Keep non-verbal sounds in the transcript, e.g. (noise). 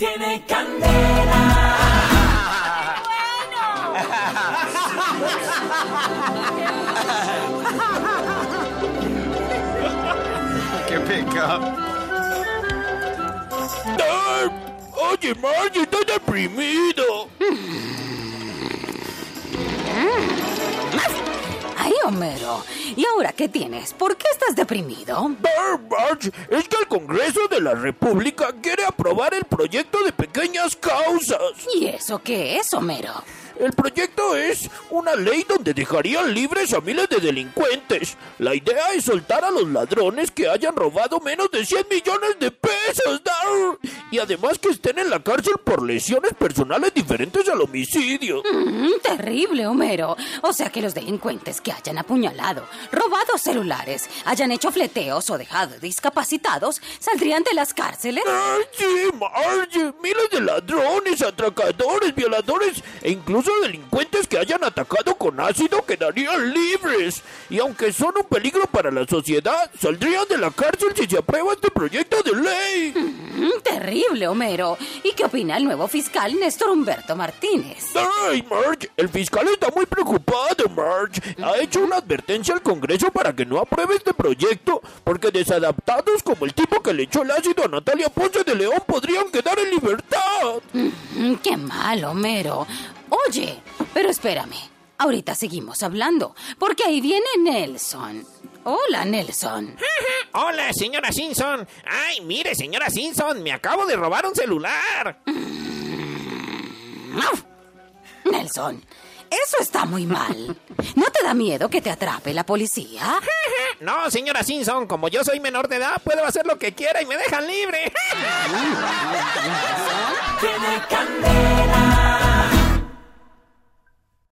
tiene candela. (laughs) ¡Qué pecado! Oye, Marge, estás deprimido. (laughs) Homero. ¿Y ahora qué tienes? ¿Por qué estás deprimido? Marge, es que el Congreso de la República quiere aprobar el proyecto de pequeñas causas. ¿Y eso qué es, Homero? El proyecto es una ley donde dejarían libres a miles de delincuentes. La idea es soltar a los ladrones que hayan robado menos de 100 millones de pesos. Además que estén en la cárcel por lesiones personales diferentes al homicidio. Mm, terrible, Homero. O sea que los delincuentes que hayan apuñalado, robado celulares, hayan hecho fleteos o dejado discapacitados, saldrían de las cárceles. ¡Ay, sí, Marge! Miles de ladrones, atracadores, violadores e incluso delincuentes que hayan atacado con ácido quedarían libres. Y aunque son un peligro para la sociedad, saldrían de la cárcel si se aprueba este proyecto de ley. Mm, terrible, Homero. ¿Y qué opina el nuevo fiscal Néstor Humberto Martínez? ¡Ay, Marge! El fiscal está muy preocupado, Marge. Ha hecho una advertencia al Congreso para que no apruebe este proyecto, porque desadaptados como el tipo que le echó el ácido a Natalia Ponce de León podrían quedar en libertad. Mm, qué mal, Homero. Oye, pero espérame. Ahorita seguimos hablando, porque ahí viene Nelson. Hola, Nelson. (laughs) Hola, señora Simpson. Ay, mire, señora Simpson, me acabo de robar un celular. Nelson, eso está muy mal. ¿No te da miedo que te atrape la policía? (laughs) No, señora Simpson, como yo soy menor de edad, puedo hacer lo que quiera y me dejan libre. (laughs) Tiene candela.